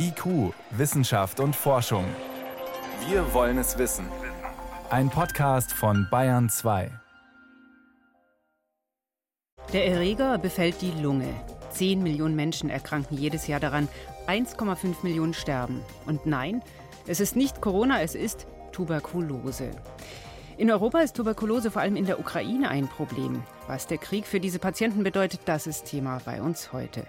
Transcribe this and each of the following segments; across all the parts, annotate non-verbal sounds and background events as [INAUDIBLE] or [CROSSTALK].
IQ, Wissenschaft und Forschung. Wir wollen es wissen. Ein Podcast von Bayern 2. Der Erreger befällt die Lunge. 10 Millionen Menschen erkranken jedes Jahr daran, 1,5 Millionen sterben. Und nein, es ist nicht Corona, es ist Tuberkulose. In Europa ist Tuberkulose vor allem in der Ukraine ein Problem. Was der Krieg für diese Patienten bedeutet, das ist Thema bei uns heute.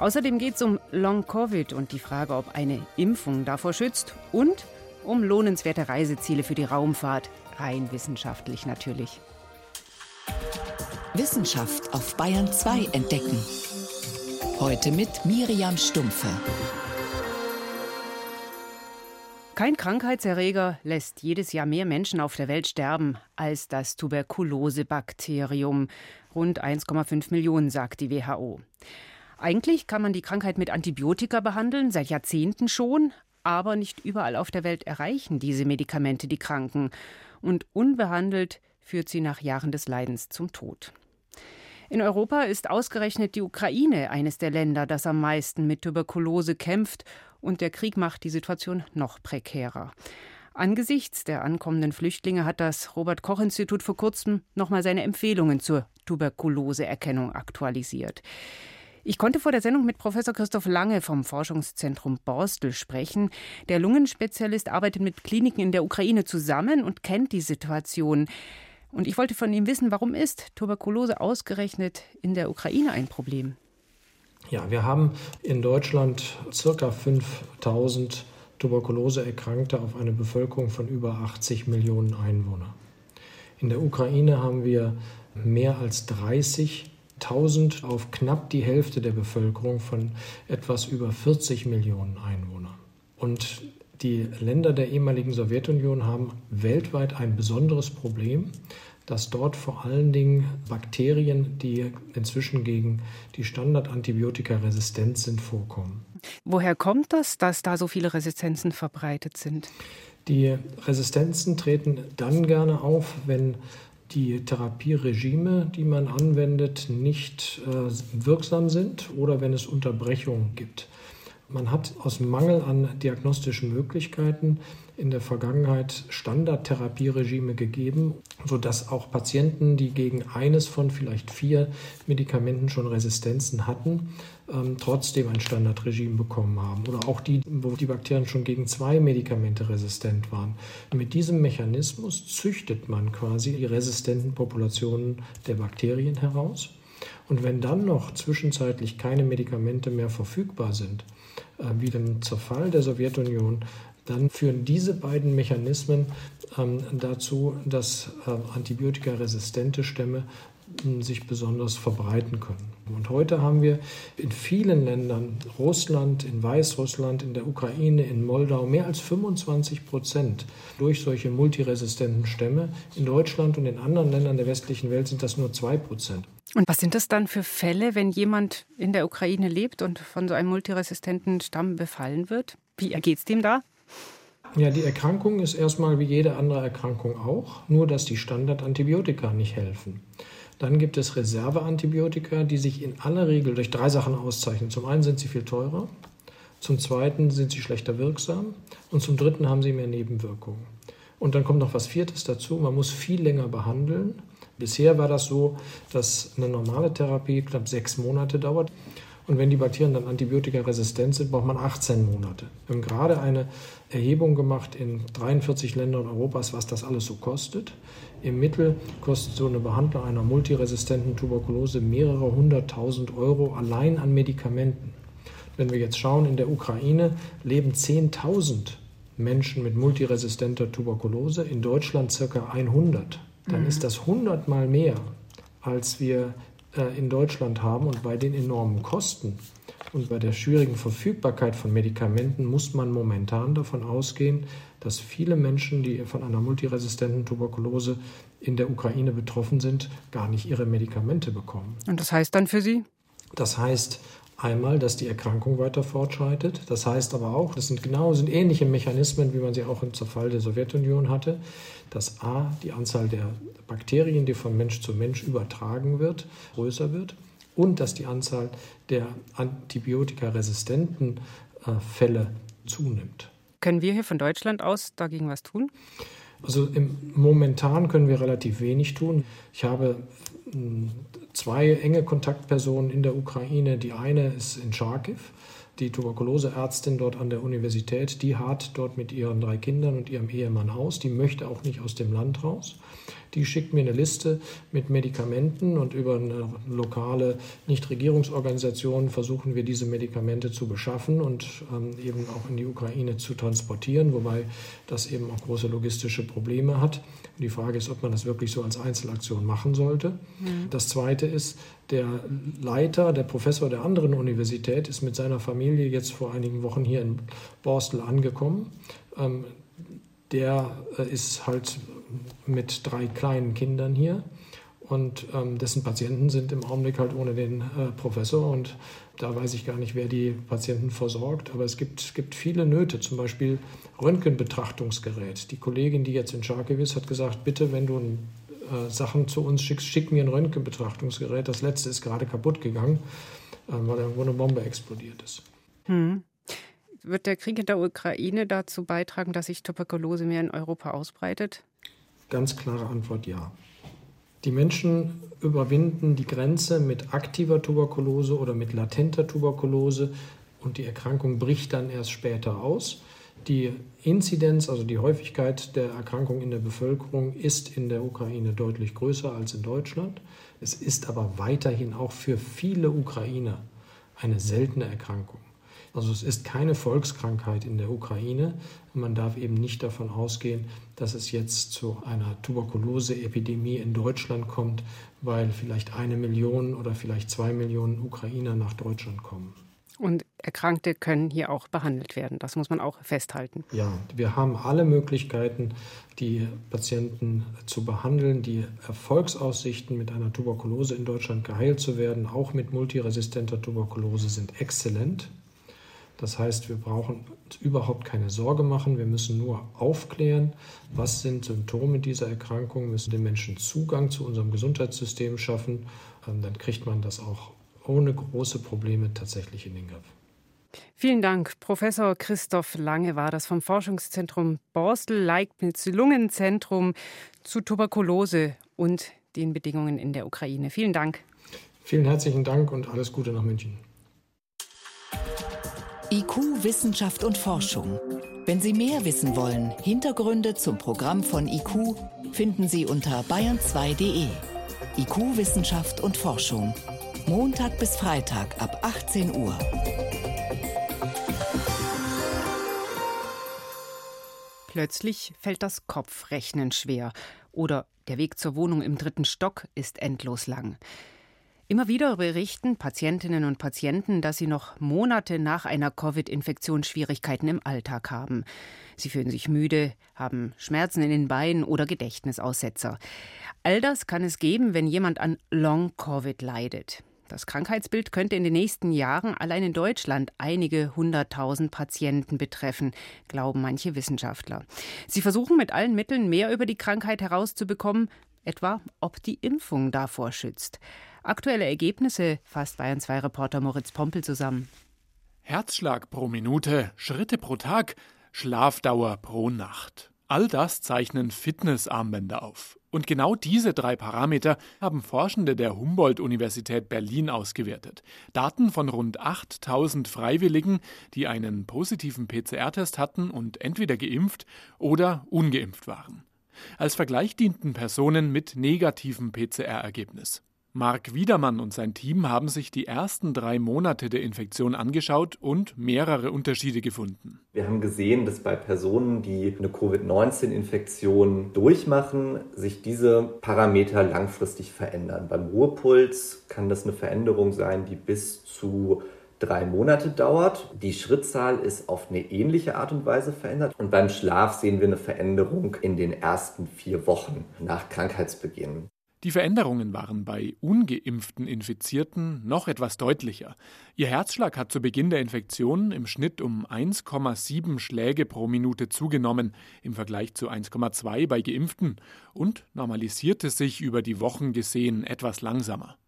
Außerdem geht es um Long-Covid und die Frage, ob eine Impfung davor schützt und um lohnenswerte Reiseziele für die Raumfahrt, rein wissenschaftlich natürlich. Wissenschaft auf Bayern 2 entdecken. Heute mit Miriam Stumpfe. Kein Krankheitserreger lässt jedes Jahr mehr Menschen auf der Welt sterben als das Tuberkulosebakterium. Rund 1,5 Millionen, sagt die WHO. Eigentlich kann man die Krankheit mit Antibiotika behandeln, seit Jahrzehnten schon, aber nicht überall auf der Welt erreichen diese Medikamente die Kranken. Und unbehandelt führt sie nach Jahren des Leidens zum Tod. In Europa ist ausgerechnet die Ukraine eines der Länder, das am meisten mit Tuberkulose kämpft, und der Krieg macht die Situation noch prekärer. Angesichts der ankommenden Flüchtlinge hat das Robert Koch Institut vor kurzem nochmal seine Empfehlungen zur Tuberkuloseerkennung aktualisiert. Ich konnte vor der Sendung mit Professor Christoph Lange vom Forschungszentrum Borstel sprechen. Der Lungenspezialist arbeitet mit Kliniken in der Ukraine zusammen und kennt die Situation. Und ich wollte von ihm wissen, warum ist Tuberkulose ausgerechnet in der Ukraine ein Problem? Ja, wir haben in Deutschland circa 5000 Tuberkuloseerkrankte auf eine Bevölkerung von über 80 Millionen Einwohnern. In der Ukraine haben wir mehr als 30 1000 auf knapp die Hälfte der Bevölkerung von etwas über 40 Millionen Einwohnern. Und die Länder der ehemaligen Sowjetunion haben weltweit ein besonderes Problem, dass dort vor allen Dingen Bakterien, die inzwischen gegen die Standardantibiotika resistent sind, vorkommen. Woher kommt das, dass da so viele Resistenzen verbreitet sind? Die Resistenzen treten dann gerne auf, wenn die Therapieregime, die man anwendet, nicht äh, wirksam sind oder wenn es Unterbrechungen gibt. Man hat aus Mangel an diagnostischen Möglichkeiten in der Vergangenheit Standardtherapieregime gegeben, sodass auch Patienten, die gegen eines von vielleicht vier Medikamenten schon Resistenzen hatten, ähm, trotzdem ein Standardregime bekommen haben. Oder auch die, wo die Bakterien schon gegen zwei Medikamente resistent waren. Mit diesem Mechanismus züchtet man quasi die resistenten Populationen der Bakterien heraus. Und wenn dann noch zwischenzeitlich keine Medikamente mehr verfügbar sind, wie dem Zerfall der Sowjetunion, dann führen diese beiden Mechanismen ähm, dazu, dass äh, antibiotikaresistente Stämme sich besonders verbreiten können. Und heute haben wir in vielen Ländern, Russland, in Weißrussland, in der Ukraine, in Moldau, mehr als 25 Prozent durch solche multiresistenten Stämme. In Deutschland und in anderen Ländern der westlichen Welt sind das nur zwei Prozent. Und was sind das dann für Fälle, wenn jemand in der Ukraine lebt und von so einem multiresistenten Stamm befallen wird? Wie ergeht es dem da? Ja, die Erkrankung ist erstmal wie jede andere Erkrankung auch, nur dass die Standardantibiotika nicht helfen. Dann gibt es Reserveantibiotika, die sich in aller Regel durch drei Sachen auszeichnen. Zum einen sind sie viel teurer, zum zweiten sind sie schlechter wirksam und zum dritten haben sie mehr Nebenwirkungen. Und dann kommt noch was Viertes dazu, man muss viel länger behandeln. Bisher war das so, dass eine normale Therapie knapp sechs Monate dauert. Und wenn die Bakterien dann antibiotikaresistent sind, braucht man 18 Monate. Wir haben gerade eine Erhebung gemacht in 43 Ländern Europas, was das alles so kostet. Im Mittel kostet so eine Behandlung einer multiresistenten Tuberkulose mehrere hunderttausend Euro allein an Medikamenten. Wenn wir jetzt schauen, in der Ukraine leben 10.000 Menschen mit multiresistenter Tuberkulose, in Deutschland circa 100. Dann mhm. ist das 100 mal mehr, als wir äh, in Deutschland haben und bei den enormen Kosten und bei der schwierigen Verfügbarkeit von Medikamenten muss man momentan davon ausgehen, dass viele Menschen, die von einer multiresistenten Tuberkulose in der Ukraine betroffen sind, gar nicht ihre Medikamente bekommen. Und das heißt dann für Sie? Das heißt, Einmal, dass die Erkrankung weiter fortschreitet. Das heißt aber auch, das sind genau sind ähnliche Mechanismen, wie man sie auch im Zerfall der Sowjetunion hatte, dass a die Anzahl der Bakterien, die von Mensch zu Mensch übertragen wird, größer wird und dass die Anzahl der antibiotikaresistenten äh, Fälle zunimmt. Können wir hier von Deutschland aus dagegen was tun? Also im, momentan können wir relativ wenig tun. Ich habe zwei enge Kontaktpersonen in der Ukraine. Die eine ist in Charkiw, die Tuberkuloseärztin dort an der Universität. Die hat dort mit ihren drei Kindern und ihrem Ehemann Haus. Die möchte auch nicht aus dem Land raus. Die schickt mir eine Liste mit Medikamenten und über eine lokale Nichtregierungsorganisation versuchen wir diese Medikamente zu beschaffen und ähm, eben auch in die Ukraine zu transportieren, wobei das eben auch große logistische Probleme hat. Und die Frage ist, ob man das wirklich so als Einzelaktion machen sollte. Mhm. Das Zweite ist, der Leiter, der Professor der anderen Universität ist mit seiner Familie jetzt vor einigen Wochen hier in Borstel angekommen. Ähm, der äh, ist halt mit drei kleinen Kindern hier und ähm, dessen Patienten sind im Augenblick halt ohne den äh, Professor und da weiß ich gar nicht, wer die Patienten versorgt, aber es gibt, gibt viele Nöte, zum Beispiel Röntgenbetrachtungsgerät. Die Kollegin, die jetzt in Charkiw ist, hat gesagt, bitte, wenn du äh, Sachen zu uns schickst, schick mir ein Röntgenbetrachtungsgerät. Das letzte ist gerade kaputt gegangen, äh, weil irgendwo eine Bombe explodiert ist. Hm. Wird der Krieg in der Ukraine dazu beitragen, dass sich Tuberkulose mehr in Europa ausbreitet? Ganz klare Antwort ja. Die Menschen überwinden die Grenze mit aktiver Tuberkulose oder mit latenter Tuberkulose und die Erkrankung bricht dann erst später aus. Die Inzidenz, also die Häufigkeit der Erkrankung in der Bevölkerung, ist in der Ukraine deutlich größer als in Deutschland. Es ist aber weiterhin auch für viele Ukrainer eine seltene Erkrankung. Also es ist keine Volkskrankheit in der Ukraine. Man darf eben nicht davon ausgehen, dass es jetzt zu einer Tuberkulose-Epidemie in Deutschland kommt, weil vielleicht eine Million oder vielleicht zwei Millionen Ukrainer nach Deutschland kommen. Und Erkrankte können hier auch behandelt werden. Das muss man auch festhalten. Ja, wir haben alle Möglichkeiten, die Patienten zu behandeln. Die Erfolgsaussichten mit einer Tuberkulose in Deutschland geheilt zu werden, auch mit multiresistenter Tuberkulose, sind exzellent. Das heißt, wir brauchen uns überhaupt keine Sorge machen. Wir müssen nur aufklären, was sind Symptome dieser Erkrankung, wir müssen den Menschen Zugang zu unserem Gesundheitssystem schaffen. Ähm, dann kriegt man das auch ohne große Probleme tatsächlich in den Griff. Vielen Dank. Professor Christoph Lange war das vom Forschungszentrum Borstel-Leibniz-Lungenzentrum zu Tuberkulose und den Bedingungen in der Ukraine. Vielen Dank. Vielen herzlichen Dank und alles Gute nach München. IQ, Wissenschaft und Forschung. Wenn Sie mehr wissen wollen, Hintergründe zum Programm von IQ finden Sie unter bayern2.de. IQ, Wissenschaft und Forschung. Montag bis Freitag ab 18 Uhr. Plötzlich fällt das Kopfrechnen schwer oder der Weg zur Wohnung im dritten Stock ist endlos lang. Immer wieder berichten Patientinnen und Patienten, dass sie noch Monate nach einer Covid-Infektion Schwierigkeiten im Alltag haben. Sie fühlen sich müde, haben Schmerzen in den Beinen oder Gedächtnisaussetzer. All das kann es geben, wenn jemand an Long-Covid leidet. Das Krankheitsbild könnte in den nächsten Jahren allein in Deutschland einige hunderttausend Patienten betreffen, glauben manche Wissenschaftler. Sie versuchen mit allen Mitteln mehr über die Krankheit herauszubekommen, etwa ob die Impfung davor schützt. Aktuelle Ergebnisse fasst Bayern 2 Reporter Moritz Pompel zusammen. Herzschlag pro Minute, Schritte pro Tag, Schlafdauer pro Nacht. All das zeichnen Fitnessarmbänder auf. Und genau diese drei Parameter haben Forschende der Humboldt-Universität Berlin ausgewertet. Daten von rund 8000 Freiwilligen, die einen positiven PCR-Test hatten und entweder geimpft oder ungeimpft waren. Als Vergleich dienten Personen mit negativem PCR-Ergebnis. Marc Wiedermann und sein Team haben sich die ersten drei Monate der Infektion angeschaut und mehrere Unterschiede gefunden. Wir haben gesehen, dass bei Personen, die eine Covid-19-Infektion durchmachen, sich diese Parameter langfristig verändern. Beim Ruhepuls kann das eine Veränderung sein, die bis zu drei Monate dauert. Die Schrittzahl ist auf eine ähnliche Art und Weise verändert. Und beim Schlaf sehen wir eine Veränderung in den ersten vier Wochen nach Krankheitsbeginn. Die Veränderungen waren bei ungeimpften Infizierten noch etwas deutlicher. Ihr Herzschlag hat zu Beginn der Infektion im Schnitt um 1,7 Schläge pro Minute zugenommen im Vergleich zu 1,2 bei geimpften und normalisierte sich über die Wochen gesehen etwas langsamer.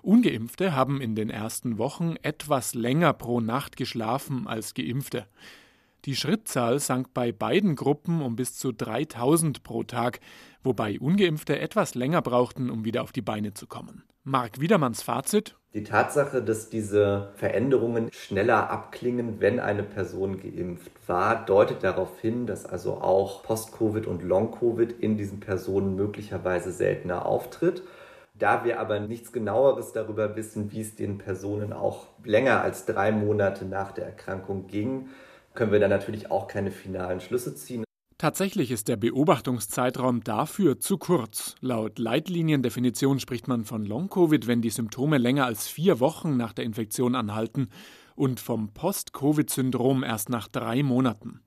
Ungeimpfte haben in den ersten Wochen etwas länger pro Nacht geschlafen als Geimpfte. Die Schrittzahl sank bei beiden Gruppen um bis zu 3000 pro Tag, wobei ungeimpfte etwas länger brauchten, um wieder auf die Beine zu kommen. Marc Wiedermanns Fazit die Tatsache, dass diese Veränderungen schneller abklingen, wenn eine Person geimpft war, deutet darauf hin, dass also auch Post-Covid und Long-Covid in diesen Personen möglicherweise seltener auftritt. Da wir aber nichts genaueres darüber wissen, wie es den Personen auch länger als drei Monate nach der Erkrankung ging, können wir da natürlich auch keine finalen Schlüsse ziehen. Tatsächlich ist der Beobachtungszeitraum dafür zu kurz. Laut Leitliniendefinition spricht man von Long-Covid, wenn die Symptome länger als vier Wochen nach der Infektion anhalten und vom Post-Covid-Syndrom erst nach drei Monaten.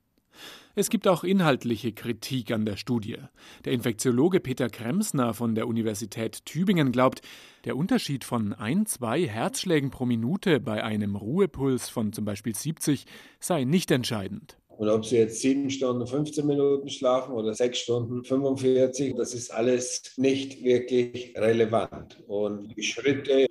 Es gibt auch inhaltliche Kritik an der Studie. Der Infektiologe Peter Kremsner von der Universität Tübingen glaubt, der Unterschied von ein, zwei Herzschlägen pro Minute bei einem Ruhepuls von zum Beispiel 70 sei nicht entscheidend. Und ob sie jetzt sieben Stunden 15 Minuten schlafen oder sechs Stunden 45, das ist alles nicht wirklich relevant. Und die Schritte,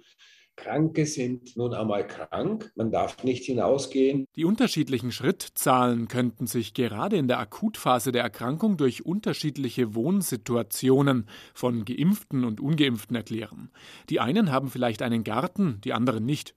Kranke sind nun einmal krank, man darf nicht hinausgehen. Die unterschiedlichen Schrittzahlen könnten sich gerade in der Akutphase der Erkrankung durch unterschiedliche Wohnsituationen von geimpften und ungeimpften erklären. Die einen haben vielleicht einen Garten, die anderen nicht.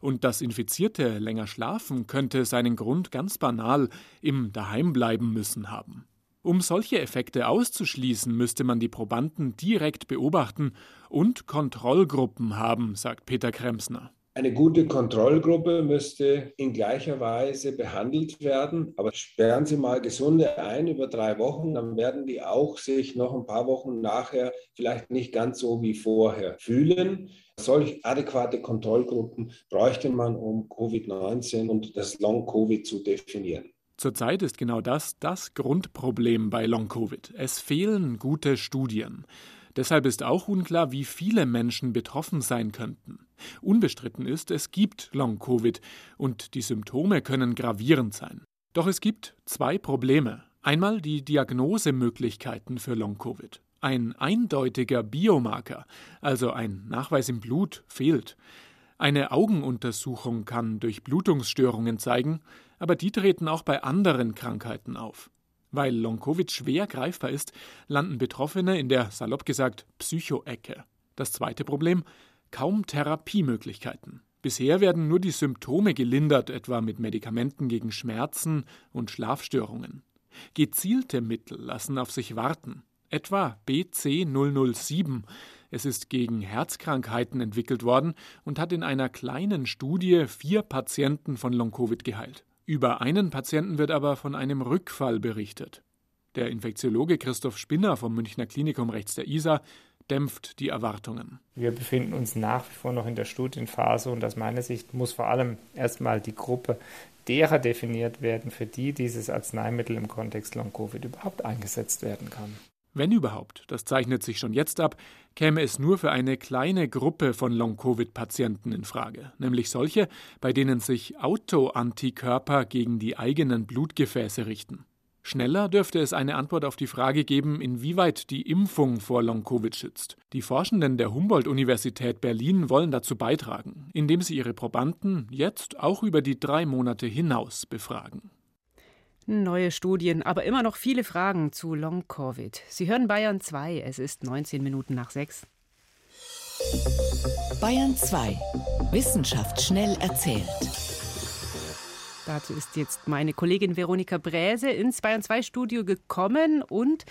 Und dass Infizierte länger schlafen, könnte seinen Grund ganz banal im Daheimbleiben müssen haben. Um solche Effekte auszuschließen, müsste man die Probanden direkt beobachten und Kontrollgruppen haben, sagt Peter Kremsner. Eine gute Kontrollgruppe müsste in gleicher Weise behandelt werden. Aber sperren Sie mal Gesunde ein über drei Wochen, dann werden die auch sich noch ein paar Wochen nachher vielleicht nicht ganz so wie vorher fühlen. Solch adäquate Kontrollgruppen bräuchte man, um Covid-19 und das Long-Covid zu definieren. Zurzeit ist genau das das Grundproblem bei Long-Covid. Es fehlen gute Studien. Deshalb ist auch unklar, wie viele Menschen betroffen sein könnten. Unbestritten ist, es gibt Long-Covid und die Symptome können gravierend sein. Doch es gibt zwei Probleme. Einmal die Diagnosemöglichkeiten für Long-Covid. Ein eindeutiger Biomarker, also ein Nachweis im Blut, fehlt. Eine Augenuntersuchung kann Durchblutungsstörungen zeigen, aber die treten auch bei anderen Krankheiten auf. Weil Long-Covid schwer greifbar ist, landen Betroffene in der, salopp gesagt, Psychoecke. Das zweite Problem, kaum Therapiemöglichkeiten. Bisher werden nur die Symptome gelindert, etwa mit Medikamenten gegen Schmerzen und Schlafstörungen. Gezielte Mittel lassen auf sich warten, etwa BC007. Es ist gegen Herzkrankheiten entwickelt worden und hat in einer kleinen Studie vier Patienten von Long-Covid geheilt. Über einen Patienten wird aber von einem Rückfall berichtet. Der Infektiologe Christoph Spinner vom Münchner Klinikum rechts der ISA dämpft die Erwartungen. Wir befinden uns nach wie vor noch in der Studienphase und aus meiner Sicht muss vor allem erstmal die Gruppe derer definiert werden, für die dieses Arzneimittel im Kontext Long-Covid überhaupt eingesetzt werden kann. Wenn überhaupt, das zeichnet sich schon jetzt ab, käme es nur für eine kleine Gruppe von Long-Covid-Patienten in Frage, nämlich solche, bei denen sich Autoantikörper gegen die eigenen Blutgefäße richten. Schneller dürfte es eine Antwort auf die Frage geben, inwieweit die Impfung vor Long-Covid schützt. Die Forschenden der Humboldt-Universität Berlin wollen dazu beitragen, indem sie ihre Probanden jetzt auch über die drei Monate hinaus befragen. Neue Studien, aber immer noch viele Fragen zu Long-Covid. Sie hören Bayern 2, es ist 19 Minuten nach 6. Bayern 2. Wissenschaft schnell erzählt. Dazu ist jetzt meine Kollegin Veronika Bräse ins Bayern 2 Studio gekommen und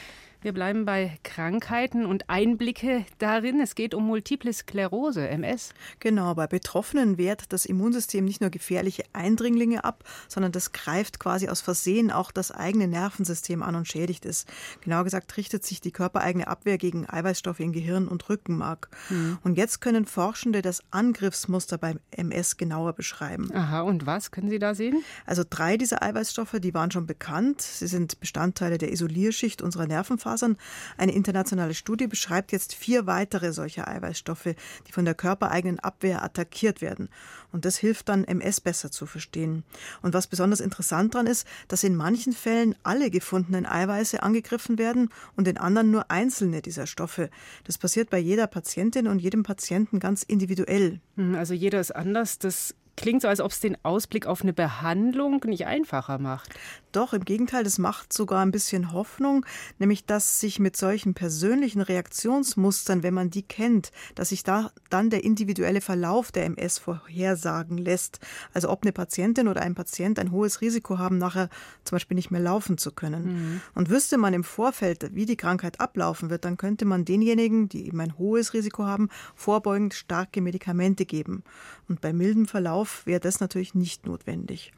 wir bleiben bei Krankheiten und Einblicke darin. Es geht um Multiple Sklerose, MS. Genau, bei Betroffenen wehrt das Immunsystem nicht nur gefährliche Eindringlinge ab, sondern das greift quasi aus Versehen auch das eigene Nervensystem an und schädigt es. Genauer gesagt richtet sich die körpereigene Abwehr gegen Eiweißstoffe in Gehirn und Rückenmark. Mhm. Und jetzt können Forschende das Angriffsmuster beim MS genauer beschreiben. Aha, und was können Sie da sehen? Also drei dieser Eiweißstoffe, die waren schon bekannt. Sie sind Bestandteile der Isolierschicht unserer Nervenfasern Muskelfasern. Eine internationale Studie beschreibt jetzt vier weitere solcher Eiweißstoffe, die von der körpereigenen Abwehr attackiert werden. Und das hilft dann, MS besser zu verstehen. Und was besonders interessant daran ist, dass in manchen Fällen alle gefundenen Eiweiße angegriffen werden und in anderen nur einzelne dieser Stoffe. Das passiert bei jeder Patientin und jedem Patienten ganz individuell. Hm, also jeder ist anders. Das klingt so, als ob es den Ausblick auf eine Behandlung nicht einfacher macht. Doch, im Gegenteil, das macht sogar ein bisschen Hoffnung, nämlich dass sich mit solchen persönlichen Reaktionsmustern, wenn man die kennt, dass sich da dann der individuelle Verlauf der MS vorhersagen lässt. Also ob eine Patientin oder ein Patient ein hohes Risiko haben, nachher zum Beispiel nicht mehr laufen zu können. Mhm. Und wüsste man im Vorfeld, wie die Krankheit ablaufen wird, dann könnte man denjenigen, die eben ein hohes Risiko haben, vorbeugend starke Medikamente geben. Und bei mildem Verlauf wäre das natürlich nicht notwendig.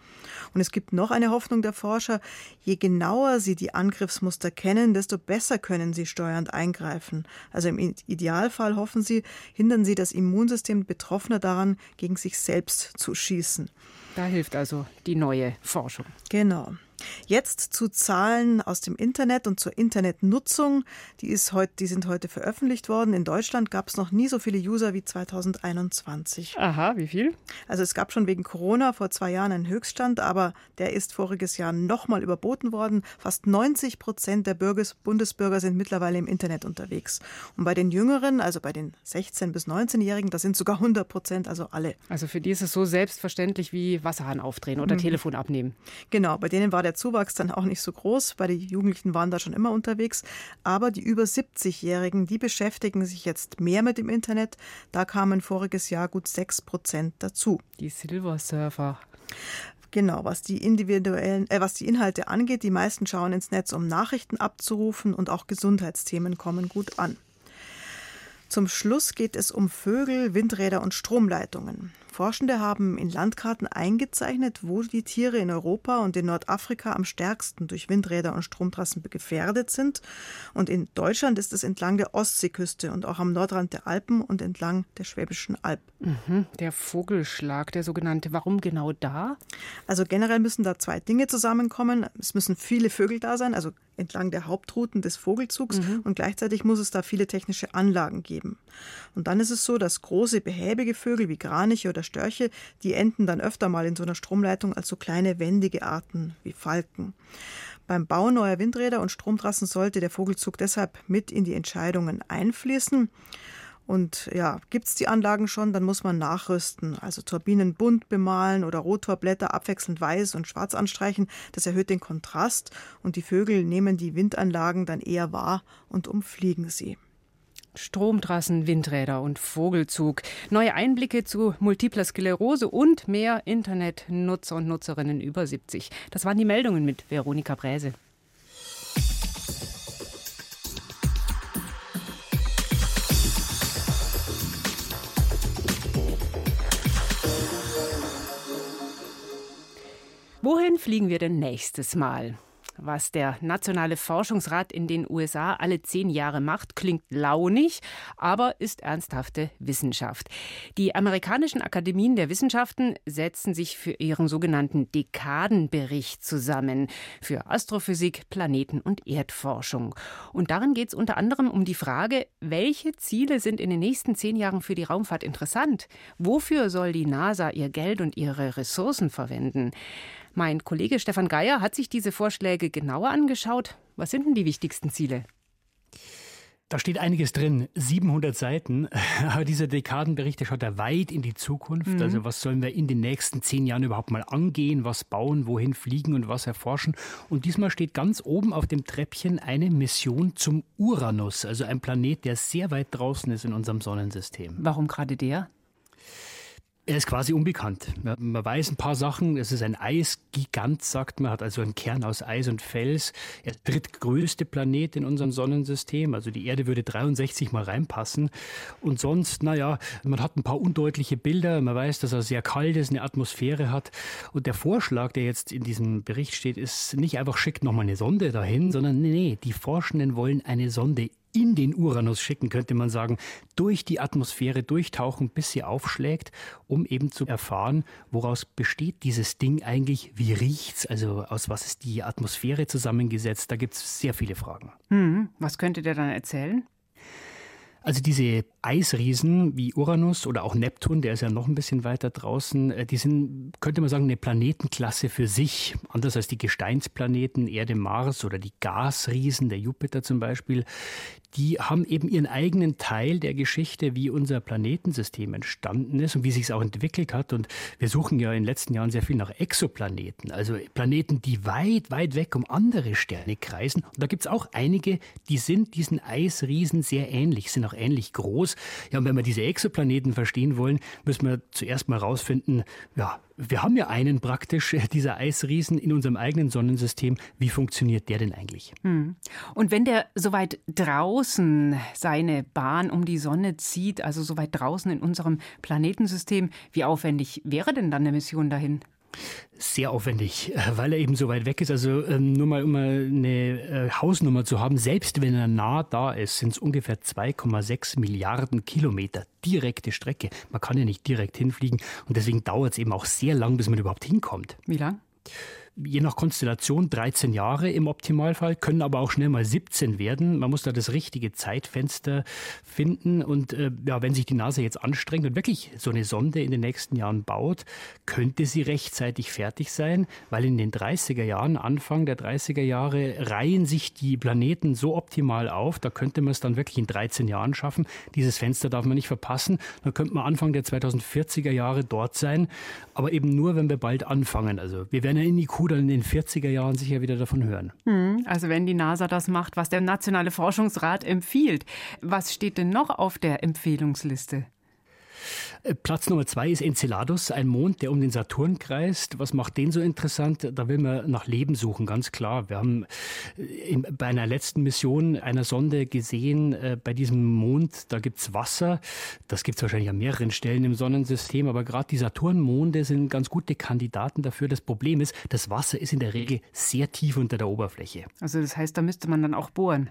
Und es gibt noch eine Hoffnung der Forscher, je genauer sie die Angriffsmuster kennen, desto besser können sie steuernd eingreifen. Also im Idealfall hoffen sie, hindern sie das Immunsystem Betroffener daran, gegen sich selbst zu schießen. Da hilft also die neue Forschung. Genau. Jetzt zu Zahlen aus dem Internet und zur Internetnutzung. Die, ist heute, die sind heute veröffentlicht worden. In Deutschland gab es noch nie so viele User wie 2021. Aha, wie viel? Also es gab schon wegen Corona vor zwei Jahren einen Höchststand, aber der ist voriges Jahr nochmal überboten worden. Fast 90 Prozent der Bürger, Bundesbürger sind mittlerweile im Internet unterwegs. Und bei den Jüngeren, also bei den 16- bis 19-Jährigen, das sind sogar 100 Prozent, also alle. Also für die ist es so selbstverständlich wie Wasserhahn aufdrehen oder mhm. Telefon abnehmen. Genau, bei denen war der der Zuwachs dann auch nicht so groß, weil die Jugendlichen waren da schon immer unterwegs. Aber die über 70-Jährigen, die beschäftigen sich jetzt mehr mit dem Internet. Da kamen voriges Jahr gut 6 Prozent dazu. Die Silversurfer. Genau, was die individuellen, äh, was die Inhalte angeht, die meisten schauen ins Netz, um Nachrichten abzurufen und auch Gesundheitsthemen kommen gut an. Zum Schluss geht es um Vögel, Windräder und Stromleitungen. Forschende haben in Landkarten eingezeichnet, wo die Tiere in Europa und in Nordafrika am stärksten durch Windräder und Stromtrassen gefährdet sind. Und in Deutschland ist es entlang der Ostseeküste und auch am Nordrand der Alpen und entlang der Schwäbischen Alb. Mhm, der Vogelschlag, der sogenannte. Warum genau da? Also generell müssen da zwei Dinge zusammenkommen. Es müssen viele Vögel da sein, also entlang der Hauptrouten des Vogelzugs mhm. und gleichzeitig muss es da viele technische Anlagen geben. Und dann ist es so, dass große behäbige Vögel wie Kraniche oder Störche, die enden dann öfter mal in so einer Stromleitung als so kleine wendige Arten wie Falken. Beim Bau neuer Windräder und Stromtrassen sollte der Vogelzug deshalb mit in die Entscheidungen einfließen. Und ja, gibt es die Anlagen schon, dann muss man nachrüsten. Also Turbinen bunt bemalen oder Rotorblätter abwechselnd weiß und schwarz anstreichen. Das erhöht den Kontrast und die Vögel nehmen die Windanlagen dann eher wahr und umfliegen sie. Stromtrassen, Windräder und Vogelzug. Neue Einblicke zu multipler Sklerose und mehr Internetnutzer und Nutzerinnen über 70. Das waren die Meldungen mit Veronika Bräse. Wohin fliegen wir denn nächstes Mal? Was der Nationale Forschungsrat in den USA alle zehn Jahre macht, klingt launig, aber ist ernsthafte Wissenschaft. Die amerikanischen Akademien der Wissenschaften setzen sich für ihren sogenannten Dekadenbericht zusammen für Astrophysik, Planeten- und Erdforschung. Und darin geht es unter anderem um die Frage, welche Ziele sind in den nächsten zehn Jahren für die Raumfahrt interessant? Wofür soll die NASA ihr Geld und ihre Ressourcen verwenden? Mein Kollege Stefan Geier hat sich diese Vorschläge genauer angeschaut. Was sind denn die wichtigsten Ziele? Da steht einiges drin, 700 Seiten. [LAUGHS] Aber dieser Dekadenbericht, der schaut ja weit in die Zukunft. Mhm. Also was sollen wir in den nächsten zehn Jahren überhaupt mal angehen, was bauen, wohin fliegen und was erforschen. Und diesmal steht ganz oben auf dem Treppchen eine Mission zum Uranus, also ein Planet, der sehr weit draußen ist in unserem Sonnensystem. Warum gerade der? Er ist quasi unbekannt. Man weiß ein paar Sachen. Es ist ein Eisgigant, sagt man, hat also einen Kern aus Eis und Fels. Er ist der drittgrößte Planet in unserem Sonnensystem. Also die Erde würde 63 mal reinpassen. Und sonst, naja, man hat ein paar undeutliche Bilder. Man weiß, dass er sehr kalt ist, eine Atmosphäre hat. Und der Vorschlag, der jetzt in diesem Bericht steht, ist nicht einfach schickt nochmal eine Sonde dahin, sondern nee, nee, die Forschenden wollen eine Sonde in den Uranus schicken, könnte man sagen, durch die Atmosphäre durchtauchen, bis sie aufschlägt, um eben zu erfahren, woraus besteht dieses Ding eigentlich, wie riecht's, also aus was ist die Atmosphäre zusammengesetzt. Da gibt es sehr viele Fragen. Hm, was könntet ihr dann erzählen? Also diese Eisriesen wie Uranus oder auch Neptun, der ist ja noch ein bisschen weiter draußen, äh, die sind, könnte man sagen, eine Planetenklasse für sich. Anders als die Gesteinsplaneten Erde, Mars oder die Gasriesen, der Jupiter zum Beispiel die haben eben ihren eigenen Teil der Geschichte, wie unser Planetensystem entstanden ist und wie sich es auch entwickelt hat. Und wir suchen ja in den letzten Jahren sehr viel nach Exoplaneten, also Planeten, die weit, weit weg um andere Sterne kreisen. Und da gibt es auch einige, die sind diesen Eisriesen sehr ähnlich, sind auch ähnlich groß. Ja, und wenn wir diese Exoplaneten verstehen wollen, müssen wir zuerst mal rausfinden, ja, wir haben ja einen praktisch, äh, dieser Eisriesen in unserem eigenen Sonnensystem. Wie funktioniert der denn eigentlich? Hm. Und wenn der so weit draußen seine Bahn um die Sonne zieht, also so weit draußen in unserem Planetensystem, wie aufwendig wäre denn dann eine Mission dahin? Sehr aufwendig, äh, weil er eben so weit weg ist. Also ähm, nur mal, um eine äh, Hausnummer zu haben, selbst wenn er nah da ist, sind es ungefähr 2,6 Milliarden Kilometer direkte Strecke. Man kann ja nicht direkt hinfliegen und deswegen dauert es eben auch sehr lang, bis man überhaupt hinkommt. Wie lang? Je nach Konstellation 13 Jahre im Optimalfall, können aber auch schnell mal 17 werden. Man muss da das richtige Zeitfenster finden. Und äh, ja, wenn sich die NASA jetzt anstrengt und wirklich so eine Sonde in den nächsten Jahren baut, könnte sie rechtzeitig fertig sein, weil in den 30er Jahren, Anfang der 30er Jahre, reihen sich die Planeten so optimal auf. Da könnte man es dann wirklich in 13 Jahren schaffen. Dieses Fenster darf man nicht verpassen. Dann könnte man Anfang der 2040er Jahre dort sein, aber eben nur, wenn wir bald anfangen. Also wir werden ja in IQ dann in den 40er Jahren sicher wieder davon hören. Hm, also wenn die NASA das macht, was der Nationale Forschungsrat empfiehlt. Was steht denn noch auf der Empfehlungsliste? Äh, Platz Nummer zwei ist Enceladus, ein Mond, der um den Saturn kreist. Was macht den so interessant? Da will man nach Leben suchen, ganz klar. Wir haben äh, bei einer letzten Mission einer Sonde gesehen, äh, bei diesem Mond, da gibt es Wasser. Das gibt es wahrscheinlich an mehreren Stellen im Sonnensystem, aber gerade die Saturnmonde sind ganz gute Kandidaten dafür. Das Problem ist, das Wasser ist in der Regel sehr tief unter der Oberfläche. Also das heißt, da müsste man dann auch bohren.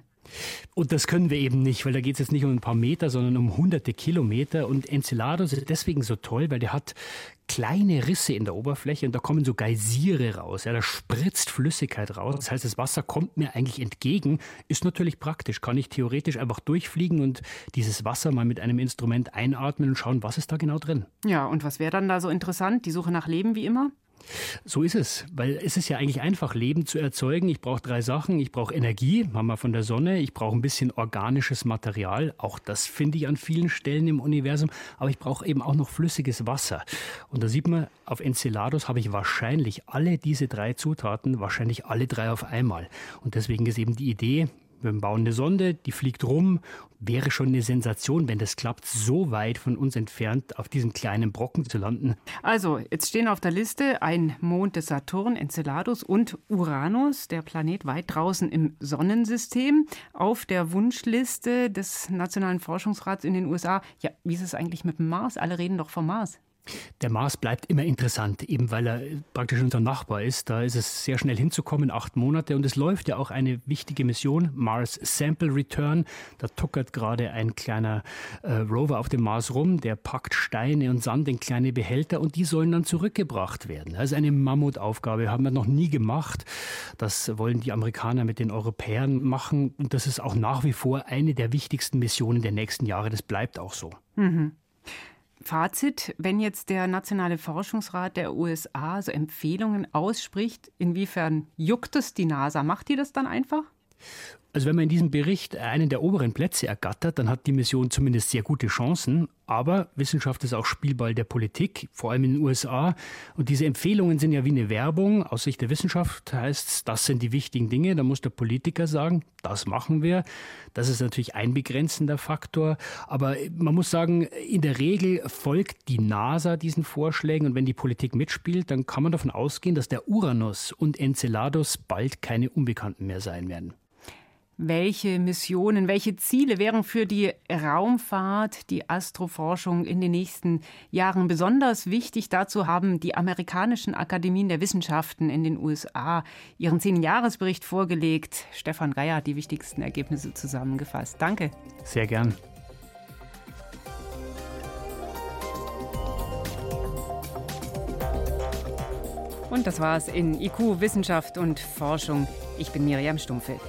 Und das können wir eben nicht, weil da geht es jetzt nicht um ein paar Meter, sondern um hunderte Kilometer. Und Enceladus ist deswegen so toll, weil der hat kleine Risse in der Oberfläche und da kommen so Geysire raus. Ja, da spritzt Flüssigkeit raus. Das heißt, das Wasser kommt mir eigentlich entgegen. Ist natürlich praktisch. Kann ich theoretisch einfach durchfliegen und dieses Wasser mal mit einem Instrument einatmen und schauen, was ist da genau drin. Ja, und was wäre dann da so interessant? Die Suche nach Leben wie immer? So ist es, weil es ist ja eigentlich einfach, Leben zu erzeugen. Ich brauche drei Sachen. Ich brauche Energie, haben wir von der Sonne. Ich brauche ein bisschen organisches Material. Auch das finde ich an vielen Stellen im Universum. Aber ich brauche eben auch noch flüssiges Wasser. Und da sieht man, auf Enceladus habe ich wahrscheinlich alle diese drei Zutaten, wahrscheinlich alle drei auf einmal. Und deswegen ist eben die Idee, wir bauen eine Sonde, die fliegt rum. Wäre schon eine Sensation, wenn das klappt, so weit von uns entfernt auf diesem kleinen Brocken zu landen. Also, jetzt stehen auf der Liste ein Mond des Saturn, Enceladus und Uranus, der Planet weit draußen im Sonnensystem. Auf der Wunschliste des Nationalen Forschungsrats in den USA. Ja, wie ist es eigentlich mit dem Mars? Alle reden doch vom Mars. Der Mars bleibt immer interessant, eben weil er praktisch unser Nachbar ist. Da ist es sehr schnell hinzukommen, acht Monate. Und es läuft ja auch eine wichtige Mission, Mars Sample Return. Da tuckert gerade ein kleiner äh, Rover auf dem Mars rum, der packt Steine und Sand in kleine Behälter und die sollen dann zurückgebracht werden. Das ist eine Mammutaufgabe, haben wir noch nie gemacht. Das wollen die Amerikaner mit den Europäern machen. Und das ist auch nach wie vor eine der wichtigsten Missionen der nächsten Jahre. Das bleibt auch so. Mhm. Fazit, wenn jetzt der Nationale Forschungsrat der USA so Empfehlungen ausspricht, inwiefern juckt es die NASA? Macht die das dann einfach? Also wenn man in diesem Bericht einen der oberen Plätze ergattert, dann hat die Mission zumindest sehr gute Chancen. Aber Wissenschaft ist auch Spielball der Politik, vor allem in den USA. Und diese Empfehlungen sind ja wie eine Werbung. Aus Sicht der Wissenschaft heißt es, das sind die wichtigen Dinge. Da muss der Politiker sagen, das machen wir. Das ist natürlich ein begrenzender Faktor. Aber man muss sagen, in der Regel folgt die NASA diesen Vorschlägen. Und wenn die Politik mitspielt, dann kann man davon ausgehen, dass der Uranus und Enceladus bald keine Unbekannten mehr sein werden. Welche Missionen, welche Ziele wären für die Raumfahrt, die Astroforschung in den nächsten Jahren besonders wichtig? Dazu haben die amerikanischen Akademien der Wissenschaften in den USA ihren Zehn-Jahres-Bericht vorgelegt. Stefan Geier hat die wichtigsten Ergebnisse zusammengefasst. Danke. Sehr gern. Und das war's in IQ Wissenschaft und Forschung. Ich bin Miriam Stumpfe.